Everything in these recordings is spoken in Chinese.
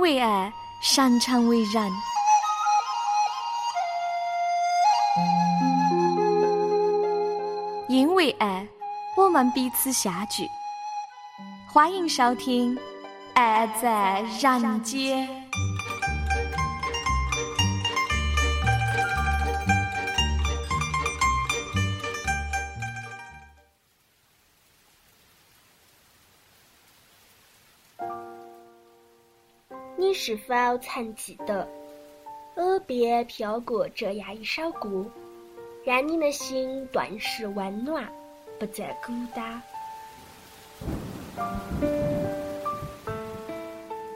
为爱，擅长为人。因为爱，我们彼此相聚。欢迎收听《爱在人间》。是否曾记得，耳边飘过这样一首歌？让你的心顿时温暖，不再孤单。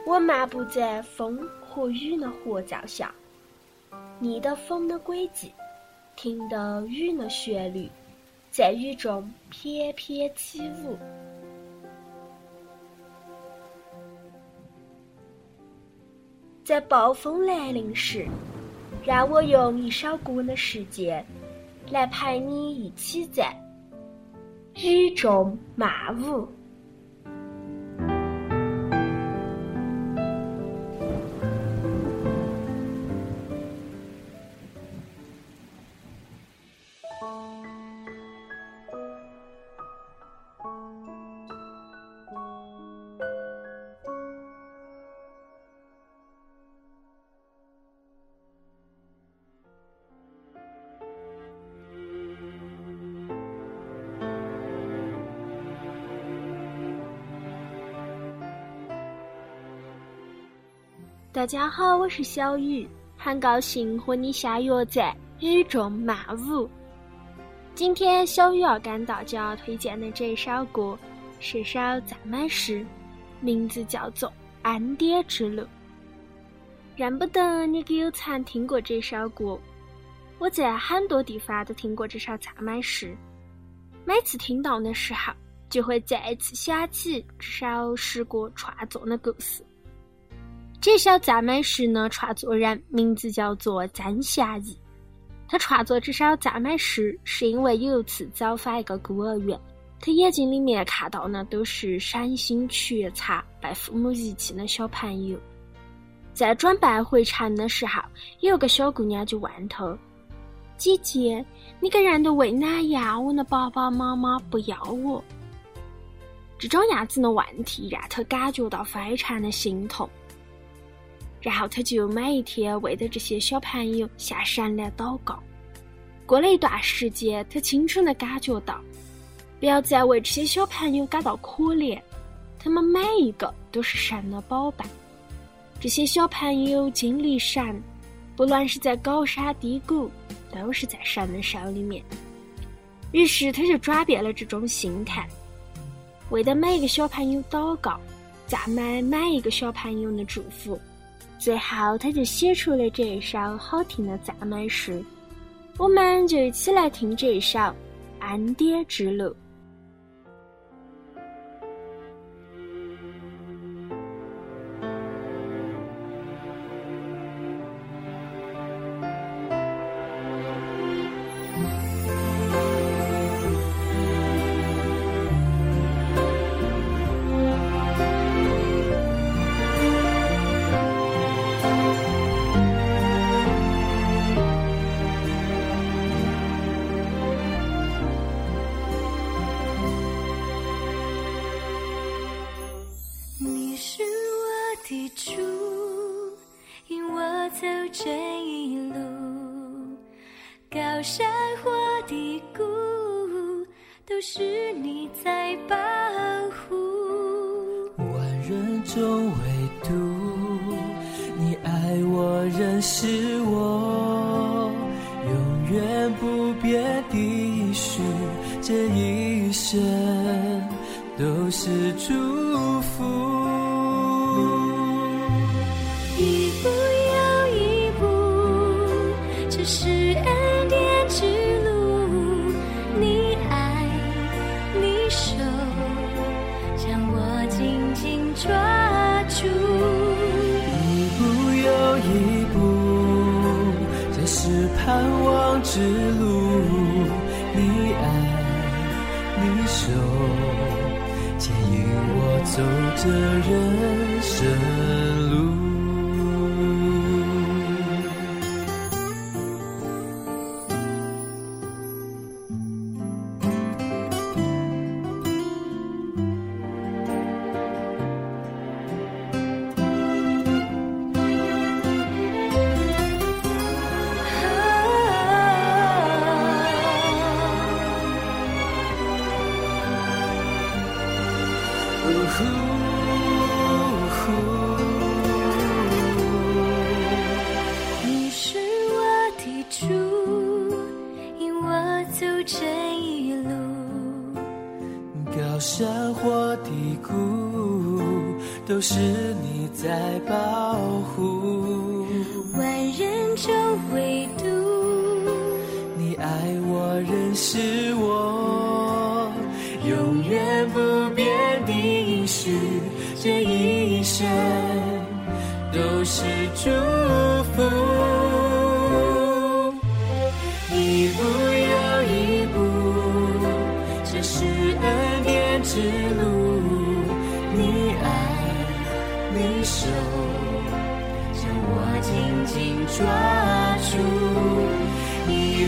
我漫步在风和雨的合照下，逆的风的轨迹，听的雨的旋律，在雨中翩翩起舞。在暴风来临时，让我用一首歌的时间。来陪你一起在雨中漫舞。大家好，我是小雨，很高兴和你相约在雨中漫舞。今天小雨要跟大家推荐的这首歌是首赞美诗，名字叫做《恩典之路》。认不得你可有曾听过这首歌，我在很多地方都听过这首赞美诗，每次听到的时候，就会再次想起这首诗歌创作的故事。这首赞美诗呢，创作人名字叫做曾霞义。他创作这首赞美诗，是因为有一次走访一个孤儿院，他眼睛里面看到的都是身心全残、被父母遗弃的小朋友。在准备回城的时候，有个小姑娘就问他：“姐姐，你给人都喂奶呀，我的爸爸妈妈不要我。”这种样子的问题让他感觉到非常的心痛。然后他就每一天为着这些小朋友向神来祷告。过了一段时间，他清楚的感觉到，不要再为这些小朋友感到可怜，他们每一个都是神的宝贝。这些小朋友经历神，不论是在高山低谷，都是在神的手里面。于是他就转变了这种心态，为的每一个小朋友祷告，赞美每一个小朋友的祝福。最后，他就写出了这一首好听的赞美诗，我们就一起来听这一首《安爹之路》。你是我的主，引我走这一路。高山或低谷，都是你在保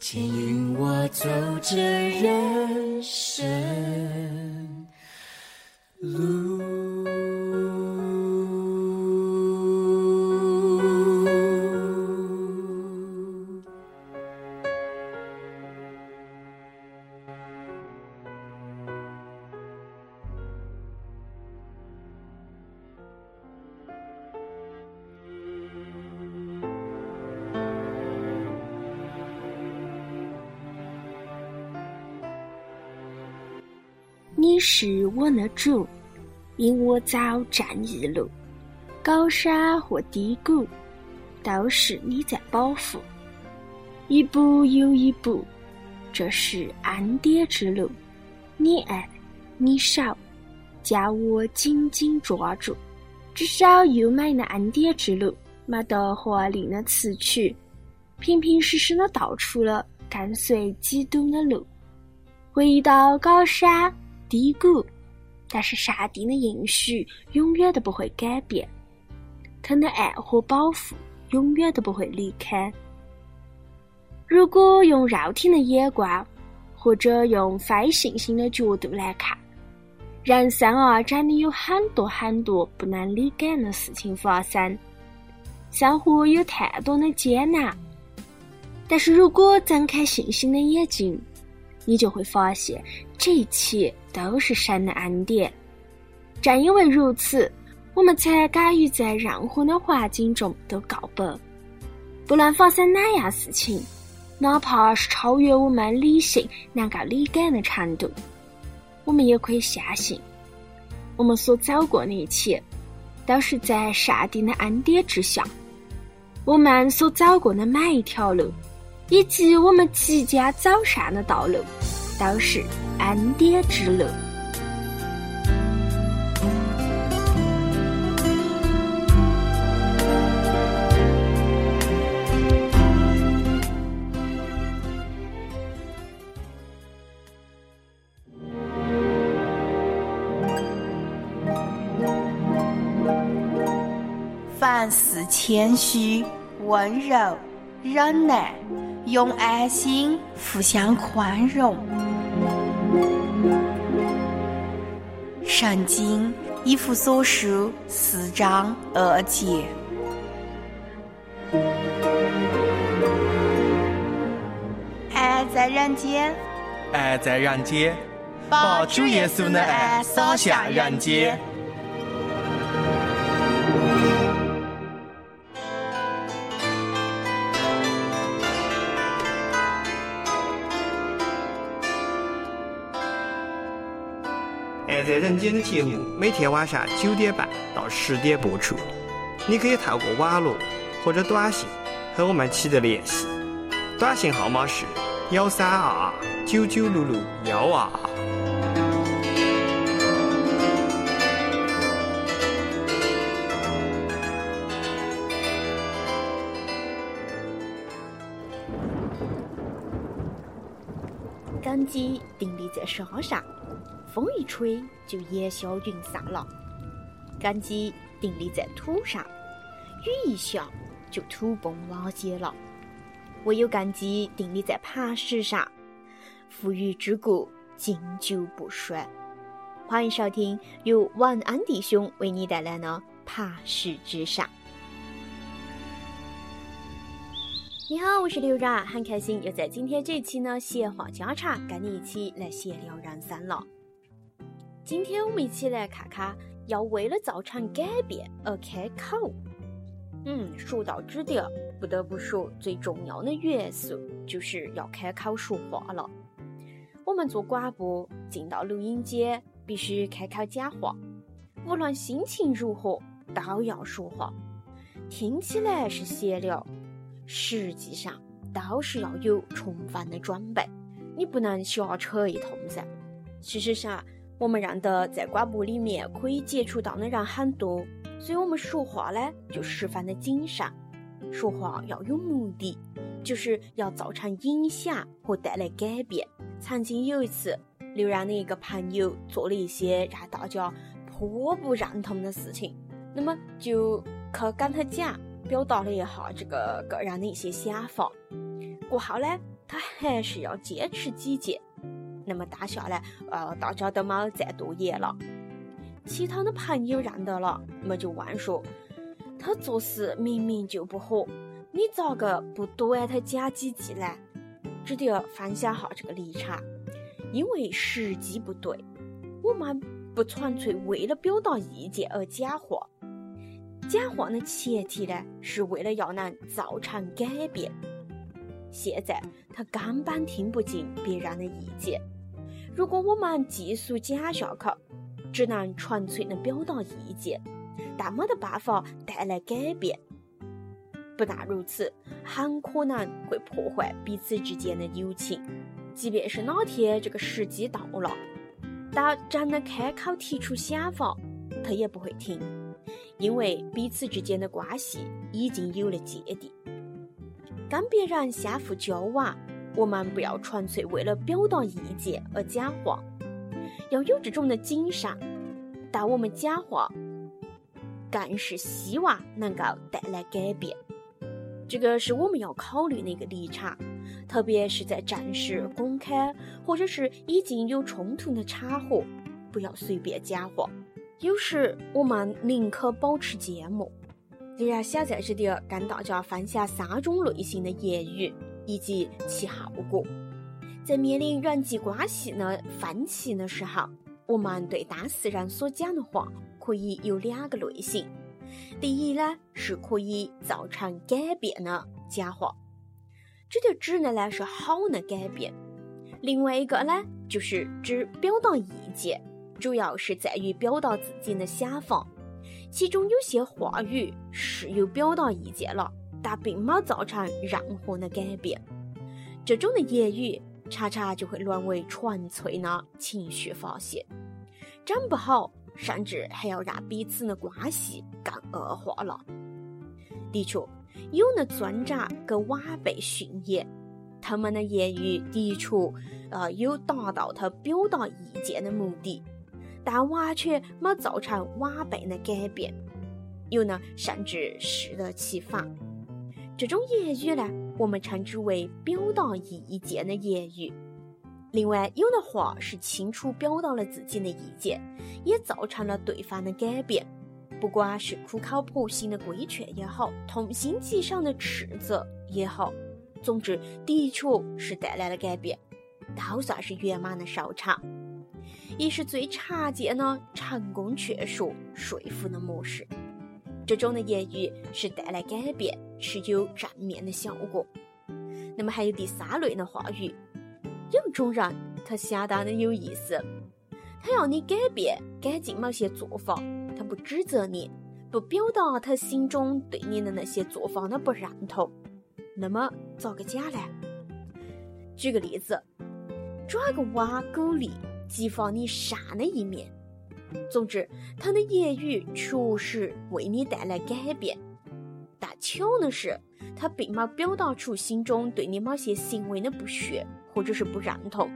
牵引我走着人生路。你是我的主，引我走正义路，高山或低谷，都是你在保护。一步又一步，这是恩典之路。你爱，你手，将我紧紧抓住。至少优美的恩典之路，没得华丽的词曲，平平实实的道出了跟随基督的路。回到高山低谷，但是上帝的应许永远都不会改变，他的爱和保护永远都不会离开。如果用肉体的眼光，或者用非信心的角度来看，人生啊，真的有很多很多不能理解的事情发生，生活有太多的艰难。但是如果睁开信心的眼睛，你就会发现，这一切都是神的恩典。正因为如此，我们才敢于在任何的环境中都告白。不论发生哪样事情，哪怕是超越我们理性能够理解的程度，我们也可以相信，我们所走过的一切，都是在上帝的恩典之下。我们所走过的每一条路，以及我们即将走上的道路，都是恩典之路。凡事谦虚、温柔、忍耐，用爱心互相宽容。圣经一弗所书四章二节。爱在人间，爱在人间，把主耶稣的爱洒向人间。人间的节目每天晚上九点半到十点播出，你可以透过网络或者短信和我们取得联系，短信号码是幺三二二九九六六幺二。二。根基定立在沙上，风一吹就烟消云散了；根基定立在土上，雨一下就土崩瓦解了。唯有根基定立在磐石上，富裕之故经久不衰。欢迎收听由晚安弟兄为你带来的《磐石之上》。你好，我是刘然，很开心又在今天这一期呢闲话家常跟你一起来闲聊人生了。今天我们一起来看看，要为了造成改变而开口。嗯，说到这点，不得不说最重要的元素就是要开口说话了。我们做广播，进到录音间必须开口讲话，无论心情如何都要说话。听起来是闲聊。实际上都是要有充分的准备，你不能瞎扯一通噻。事实上，我们认得在广播里面可以接触到的人很多，所以我们说话呢就十分的谨慎。说话要有目的，就是要造成影响和带来改变。曾经有一次，刘然的一个朋友做了一些让大家颇不认同的事情，那么就去跟他讲。表达了一下这个个人的一些想法，过后呢，他还是要坚持己见。那么当下呢，呃，大家都没再多言了。其他的朋友认得了，那么就问说：“他做事明明就不好，你咋个不多挨他讲几句呢？”只得分享下这个立场，因为时机不对，我们不纯粹为了表达意见而讲话。讲话的前提呢，是为了要能造成改变。现在他根本听不进别人的意见。如果我们继续讲下去，只能纯粹的表达意见，但没得办法带来改变。不但如此，很可能会破坏彼此之间的友情。即便是哪天这个时机到了，当真的开口提出想法，他也不会听。因为彼此之间的关系已经有了芥蒂，跟别人相互交往，我们不要纯粹为了表达意见而讲话，要有这种的谨慎。但我们讲话，更是希望能够带来改变，这个是我们要考虑的一个立场。特别是在正式、公开或者是已经有冲突的场合，不要随便讲话。有时我们宁可保持缄默。李然想在这里跟大家分享三种类型的言语以及其后果。在面临人际关系的分歧的时候，我们对当事人所讲的话可以有两个类型。第一呢，是可以造成改变的讲话，这就指的呢是好的改变。另外一个呢，就是指表达意见。主要是在于表达自己的想法，其中有些话语是有表达意见了，但并没造成任何的改变。这种的言语常常就会沦为纯粹的情绪发泄，整不好，甚至还要让彼此的关系更恶化了。的确，有的尊长跟晚辈训言，他们的言语的确，呃，有达到他表达意见的目的。但完全没造成晚辈的改变，有呢，甚至适得其反。这种言语呢，我们称之为表达意见的言语。另外，有的话是清楚表达了自己的意见，也造成了对方的改变。不管是苦口婆心的规劝也好，痛心疾首的斥责也好，总之，的确是带来了改变，都算是圆满的收场。也是最常见的成功劝说、说服的模式。这种的言语是带来改变，是有正面的效果。那么还有第三类的话语，有一种人他相当的有意思，他要你改变、改进某些做法，他不指责你，不表达他心中对你的那些做法的不认同，那么咋个讲呢？举个例子，转个弯鼓励激发你善的一面。总之，他的言语确实为你带来改变，但巧的是，他并没表达出心中对你某些行为的不屑或者是不认同。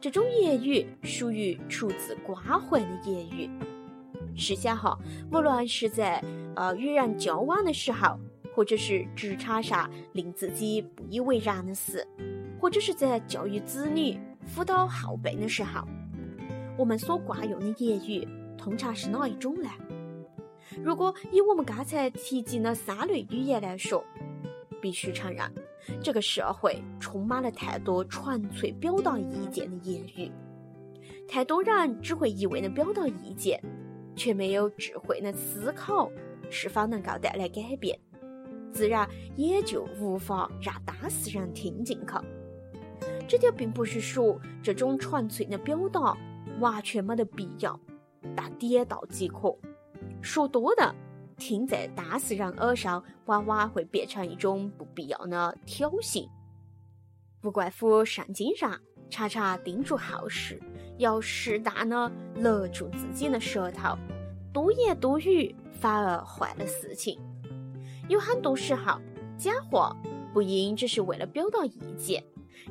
这种言语属于出自关怀的言语。试想哈，无论是在呃与人交往的时候，或者是职场上令自己不以为然的事，或者是在教育子女、辅导后辈的时候。我们所惯用的言语通常是哪一种呢？如果以我们刚才提及的三类语言来说，必须承认，这个社会充满了太多纯粹表达意见的言语，太多人只会一味的表达意见，却没有智慧的思考是否能够带来改变，自然也就无法让当事人听进去。这就并不是说这种纯粹的表达。完全没得必要，但点到即可。说多了，听在当事人耳上，往往会变成一种不必要的挑衅。不怪乎圣经上常常叮嘱后世，要适当的勒住自己的舌头，多言多语反而坏了事情。有很多时候，讲话不应只是为了表达意见，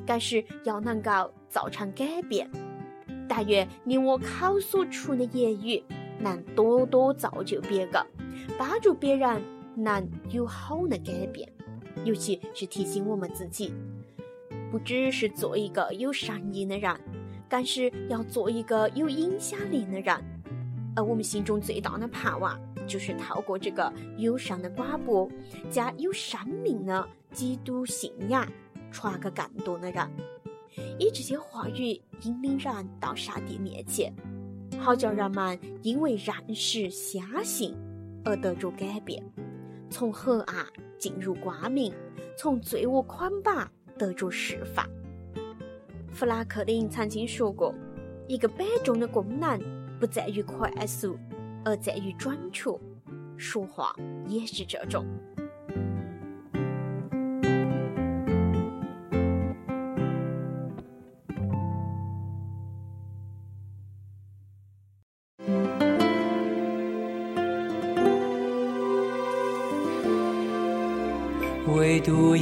更是要能够造成改变。但愿你我口所出的言语能多多造就别个，帮助别人能有好的改变。尤其是提醒我们自己，不只是做一个有善意的人，更是要做一个有影响力的人。而我们心中最大的盼望，就是透过这个友善的广播，将有生命的基督信仰传给更多的人。以这些话语引领人到上帝面前，好叫人们因为认识、相信而得着改变，从黑暗进入光明，从罪恶捆绑得着释放。富兰克林曾经说过：“一个摆钟的功能不在于快速，而在于准确。”说话也是这种。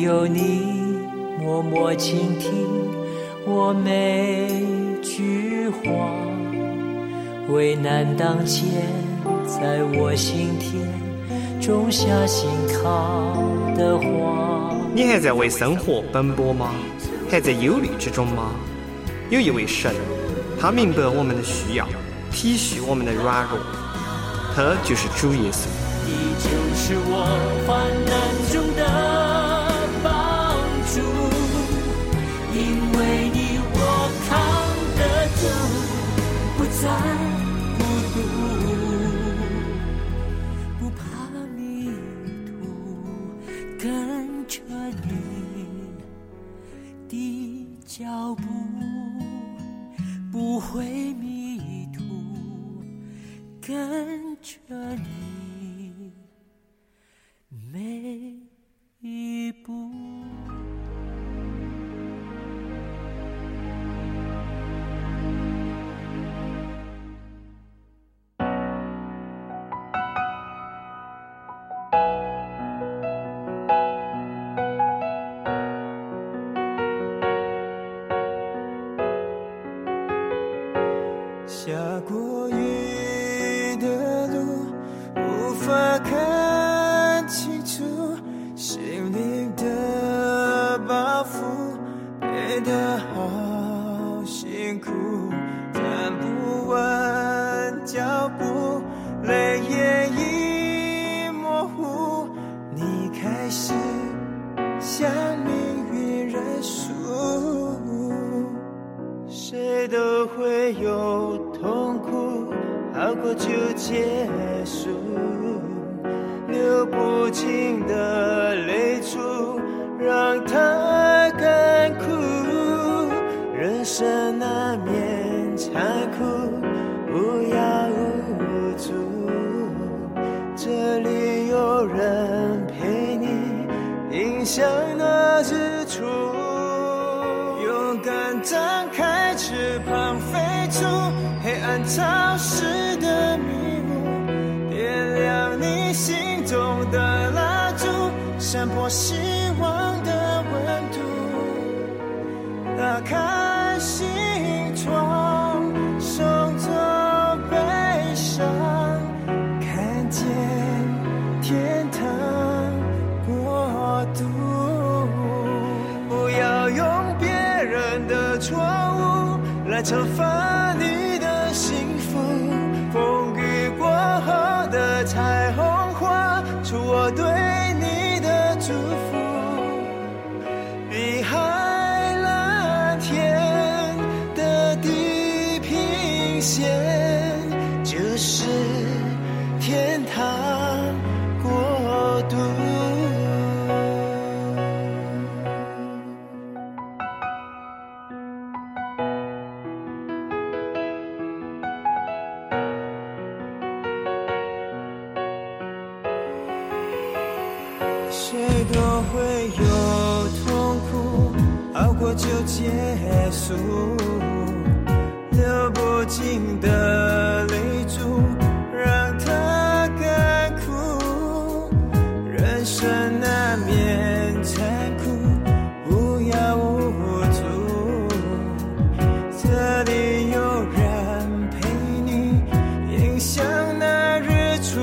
有你默默倾听我每句话，为难当前，在我心田种下心靠的花。你还在为生活奔波吗？还在忧虑之中吗？有一位神，他明白我们的需要，体恤我们的软弱，他就是主耶稣。你就是我患难中的。再孤独，不怕迷途，跟着你的脚步，不会迷途，跟着你。就结束，流不尽的泪珠让他干枯。人生难免残酷，无药无助。这里有人陪你。向那日出。勇敢张开翅膀，飞出黑暗潮湿闪破希望的温度。打开心窗，送走悲伤，看见天堂国度。不要用别人的错误来惩罚你的幸福。风雨过后的彩虹束。流不尽的泪珠，让它干枯。人生难免残酷，无药无助。这里有人陪你，迎向那日出。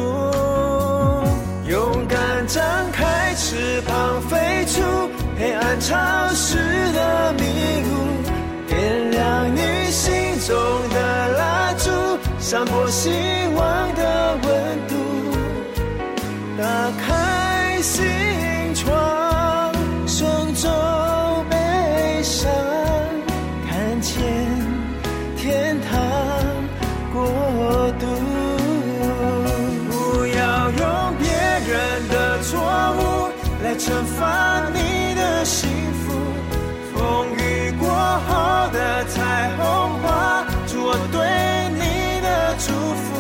勇敢张开翅膀，飞出黑暗潮湿散播希望的温度。打开心窗，送走悲伤，看见天堂国度。不要用别人的错误来惩罚你的幸福。风雨过后的彩虹的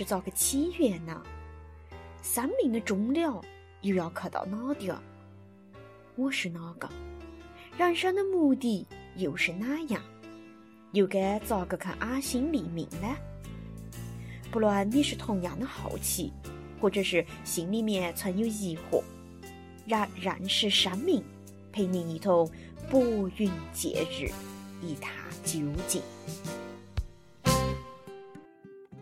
是咋个起源呢？生命的终了又要去到哪里啊？我是哪个？人生的目的又是哪样？又该咋个去安心立命呢？不论你是同样的好奇，或者是心里面存有疑惑，让认识生命陪您一同拨云见日，一探究竟。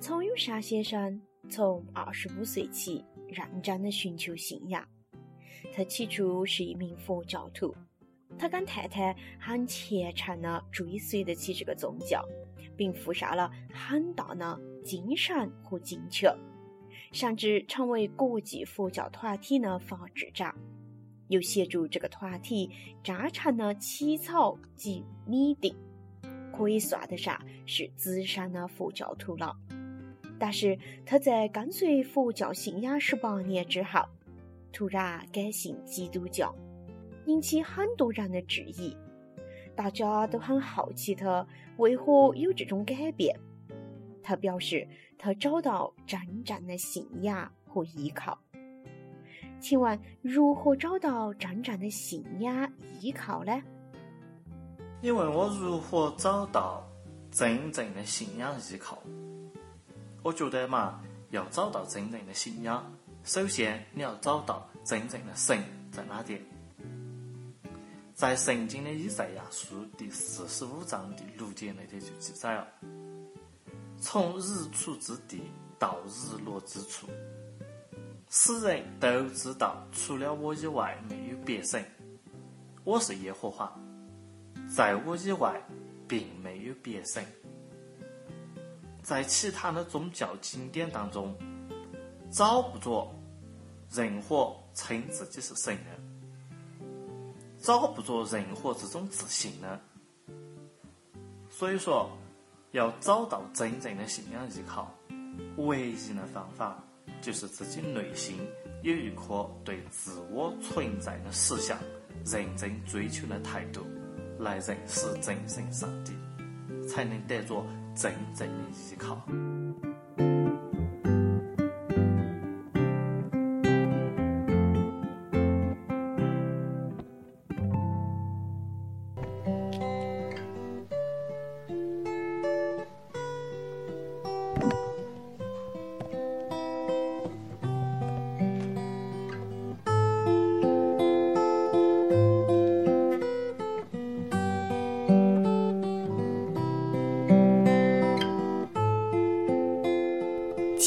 丛友善先生从二十五岁起认真的寻求信仰。他起初是一名佛教徒，他跟太太很虔诚的追随得起这个宗教，并付上了很大的精神和金钱，甚至成为国际佛教团体的法制长，又协助这个团体扎成了起草及拟定。可以算得上是资深的佛教徒了。但是他在跟随佛教信仰十八年之后，突然改信基督教，引起很多人的质疑。大家都很好奇他为何有这种改变。他表示，他找到真正的信仰和依靠。请问，如何找到真正的信仰依靠呢？你问我如何找到真正的信仰依靠？我觉得嘛，要找到真正的信仰，首先你要找到真正的神在哪点。在《圣经》的以赛亚书第四十五章第六节那里就记载了：“从日出之地到日落之处，使人都知道，除了我以外没有别神。我是耶和华，在我以外并没有别神。”在其他的宗教经典当中，找不着任何称自己是神的，找不着任何这种自信的。所以说，要找到真正的信仰依靠，唯一的方法就是自己内心有一颗对自我存在的实相认真追求的态度，来认识真神上帝，才能得着。真正的依靠。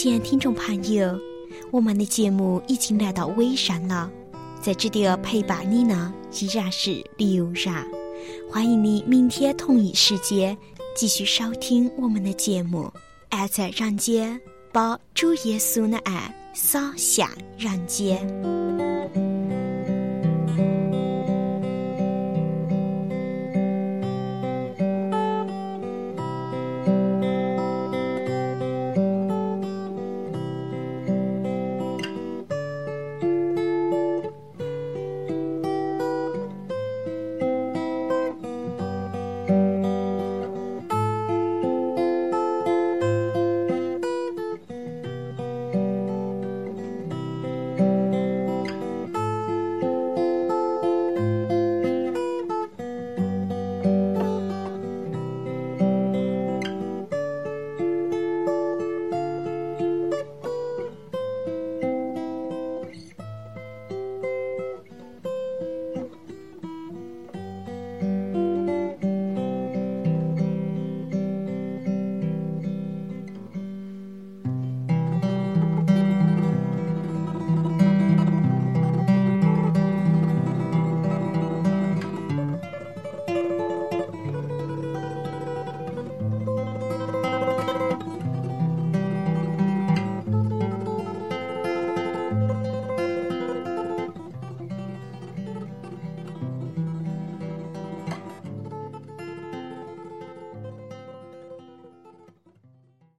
亲爱的听众朋友，我们的节目已经来到尾声了，在这里陪伴你呢依然是刘然。欢迎你明天同一时间继续收听我们的节目。爱在人间，把主耶稣的爱洒向人间。